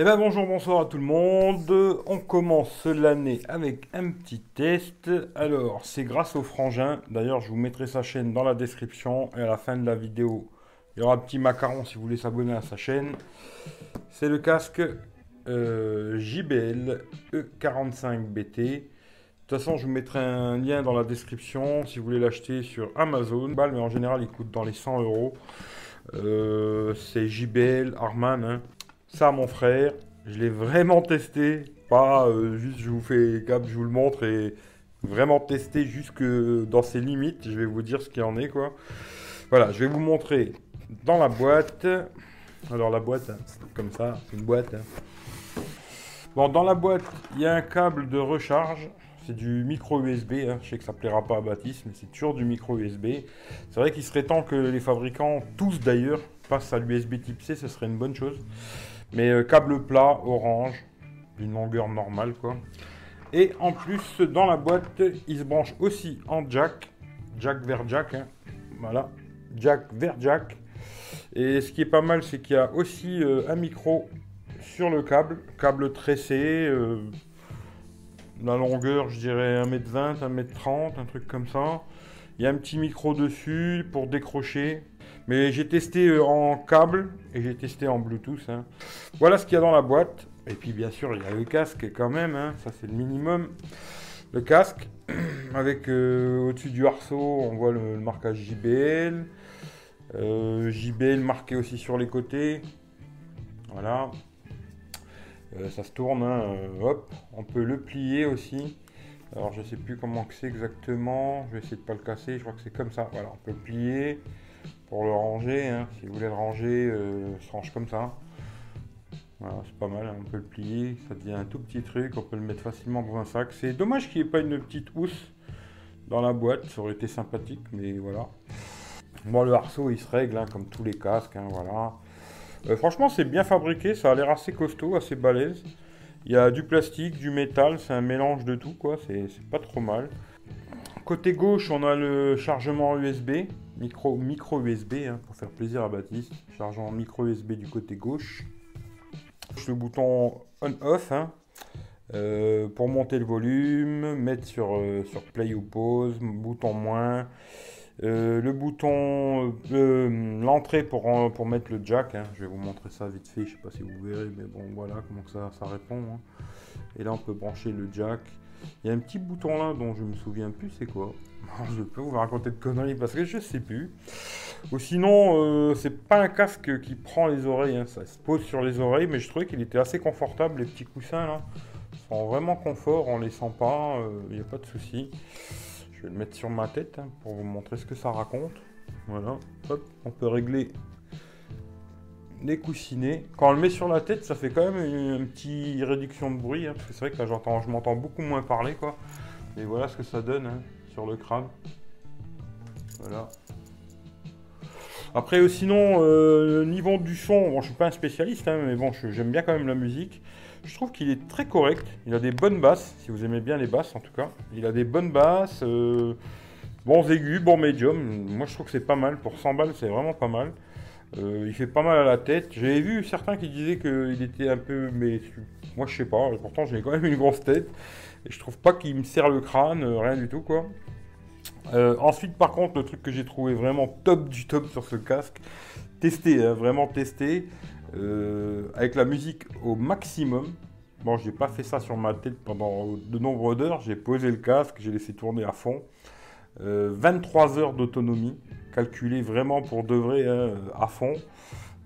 Eh bien bonjour, bonsoir à tout le monde. On commence l'année avec un petit test. Alors, c'est grâce au frangin. D'ailleurs, je vous mettrai sa chaîne dans la description. Et à la fin de la vidéo, il y aura un petit macaron si vous voulez s'abonner à sa chaîne. C'est le casque euh, JBL E45BT. De toute façon, je vous mettrai un lien dans la description si vous voulez l'acheter sur Amazon. Mais en général, il coûte dans les 100 euros. Euh, c'est JBL Arman. Hein. Ça, mon frère, je l'ai vraiment testé. Pas euh, juste je vous fais cap, je vous le montre et vraiment testé jusque dans ses limites. Je vais vous dire ce qu'il en est, quoi. Voilà, je vais vous montrer dans la boîte. Alors, la boîte, hein, comme ça, une boîte. Hein. Bon, dans la boîte, il y a un câble de recharge. C'est du micro USB. Hein. Je sais que ça plaira pas à Baptiste, mais c'est toujours du micro USB. C'est vrai qu'il serait temps que les fabricants, tous d'ailleurs, passent à l'USB type C. Ce serait une bonne chose. Mais euh, câble plat, orange, d'une longueur normale quoi. Et en plus, dans la boîte, il se branche aussi en jack. Jack vers jack. Hein. Voilà. Jack vers jack. Et ce qui est pas mal, c'est qu'il y a aussi euh, un micro sur le câble. Câble tressé. Euh, la longueur, je dirais 1m20, 1m30, un truc comme ça. Il y a un petit micro dessus pour décrocher. Mais j'ai testé euh, en câble et j'ai testé en Bluetooth. Hein. Voilà ce qu'il y a dans la boîte. Et puis bien sûr, il y a le casque quand même. Hein. Ça, c'est le minimum. Le casque, avec euh, au-dessus du arceau, on voit le, marquage JBL. Euh, JBL marqué aussi sur les côtés. Voilà. ça se tourne. Hein. hop. On peut le plier aussi. Alors je sais plus comment c'est exactement. Je vais essayer de pas le casser. Je crois que c'est comme ça. Voilà, on peut le plier pour le ranger. Hein. Si vous voulez le ranger, euh, se range comme ça. C'est pas mal, hein. on peut le plier, ça devient un tout petit truc, on peut le mettre facilement dans un sac. C'est dommage qu'il n'y ait pas une petite housse dans la boîte, ça aurait été sympathique, mais voilà. Bon, le arceau il se règle hein, comme tous les casques, voilà. Euh, franchement, c'est bien fabriqué, ça a l'air assez costaud, assez balèze. Il y a du plastique, du métal, c'est un mélange de tout, quoi, c'est pas trop mal. Côté gauche, on a le chargement USB, micro, USB, hein, pour faire plaisir à Baptiste. Chargement micro USB du côté gauche. Le bouton on-off, hein, euh, pour monter le volume, mettre sur, euh, play ou pause, bouton moins. Euh, le bouton, l'entrée pour, pour mettre le jack, hein. je vais vous montrer ça vite fait, je sais pas si vous verrez, mais bon voilà comment ça, ça répond. Et là on peut brancher le jack. Il y a un petit bouton là dont je me souviens plus c'est quoi? Je peux vous raconter de conneries parce que je sais plus. Ou sinon, euh, c'est pas un casque qui prend les oreilles, hein. ça se pose sur les oreilles, mais je trouvais qu'il était assez confortable. Les petits coussins là sont vraiment confort, on les sent pas, il euh, n'y a pas de souci. Je vais le mettre sur ma tête hein, pour vous montrer ce que ça raconte. Voilà, hop, on peut régler les coussinets. Quand on le met sur la tête, ça fait quand même une, petite réduction de bruit. Hein, parce que c'est vrai que là, j'entends, je m'entends beaucoup moins parler. quoi. Et voilà ce que ça donne hein, sur le crâne. Voilà. Après, euh, sinon, euh, niveau du son, bon, je suis pas un spécialiste, hein, mais bon, j'aime bien quand même la musique. Je trouve qu'il est très correct. Il a des bonnes basses, si vous aimez bien les basses en tout cas. Il a des bonnes basses, euh, bons aigus, bons médiums. Moi, je trouve que c'est pas mal. Pour 100 balles, c'est vraiment pas mal. Euh, il fait pas mal à la tête. J'avais vu certains qui disaient qu'il était un peu. Mais moi, je sais pas. Pourtant, j'ai quand même une grosse tête. Et je trouve pas qu'il me serre le crâne, euh, rien du tout, quoi. Euh, ensuite, par contre, le truc que j'ai trouvé vraiment top du top sur ce casque, testé, hein, vraiment testé, avec la musique au maximum. Bon, j'ai pas fait ça sur ma tête pendant de nombreuses heures. J'ai posé le casque, j'ai laissé tourner à fond. 23 heures d'autonomie calculé vraiment pour de vrai hein, à fond.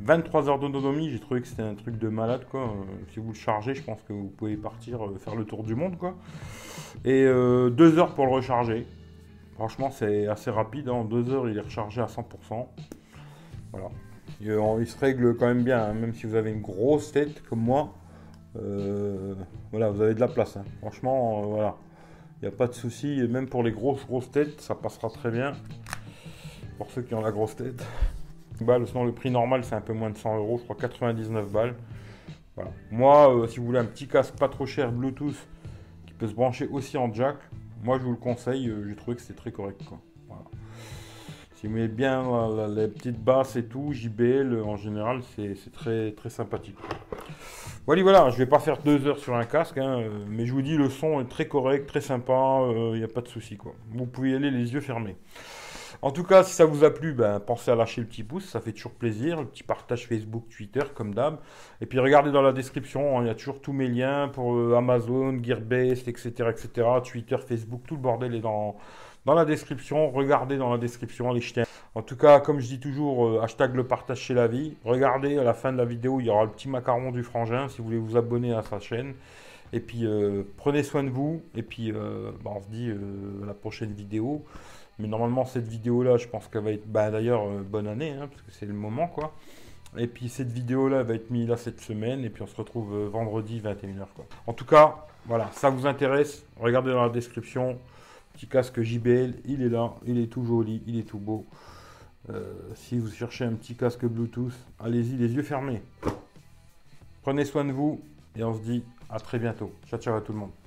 23 heures d'autonomie, j'ai trouvé que c'était un truc de malade quoi. Euh, si vous le chargez, je pense que vous pouvez partir euh, faire le tour du monde quoi. Et 2 euh, heures pour le recharger. Franchement, c'est assez rapide. En hein. 2 heures, il est rechargé à 100%. Voilà. il se règle quand même bien, hein, même si vous avez une grosse tête comme moi. voilà, vous avez de la place. Franchement, voilà. Pas de souci. Même pour les grosses grosses têtes, ça passera très bien pour ceux qui ont la grosse tête. Bah, sinon, le prix normal, c'est un peu moins de 100 euros, je crois 99 balles. Voilà. Moi, euh, si vous voulez un petit casque pas trop cher Bluetooth qui peut se brancher aussi en jack, moi je vous le conseille, euh, j'ai trouvé que c'était très correct. Si vous aimez bien les petites basses et tout, JBL en général, c'est très, très sympathique. Voilà, voilà, je vais pas faire deux heures sur un casque, hein, euh, mais je vous dis, le son est très correct, très sympa, il n'y a pas de souci, quoi. Vous pouvez y aller les yeux fermés. En tout cas, si ça vous a plu, ben, pensez à lâcher le petit pouce, ça fait toujours plaisir. Le petit partage Facebook, Twitter, comme d'hab. Et puis regardez dans la description, hein, il y a toujours tous mes liens pour euh, Amazon, Gearbest, etc., etc. Twitter, Facebook, tout le bordel est dans, dans la description. Regardez dans la description, allez jeter. En tout cas, comme je dis toujours, euh, hashtag le partage chez la vie. Regardez, à la fin de la vidéo, il y aura le petit macaron du frangin si vous voulez vous abonner à sa chaîne. Et puis, euh, prenez soin de vous. Et puis, ben, on se dit à la prochaine vidéo. Mais normalement, cette vidéo-là, je pense qu'elle va être. Bah, d'ailleurs, euh, bonne année, hein, parce que c'est le moment, quoi. Et puis, cette vidéo-là va être mise là cette semaine. Et puis, on se retrouve euh, vendredi, 21h, quoi. En tout cas, voilà, ça vous intéresse. Regardez dans la description. Petit casque JBL, il est là. Il est tout joli, il est tout beau. Euh, si vous cherchez un petit casque Bluetooth, allez-y, les yeux fermés. Prenez soin de vous. Et on se dit à très bientôt. Ciao, ciao à tout le monde.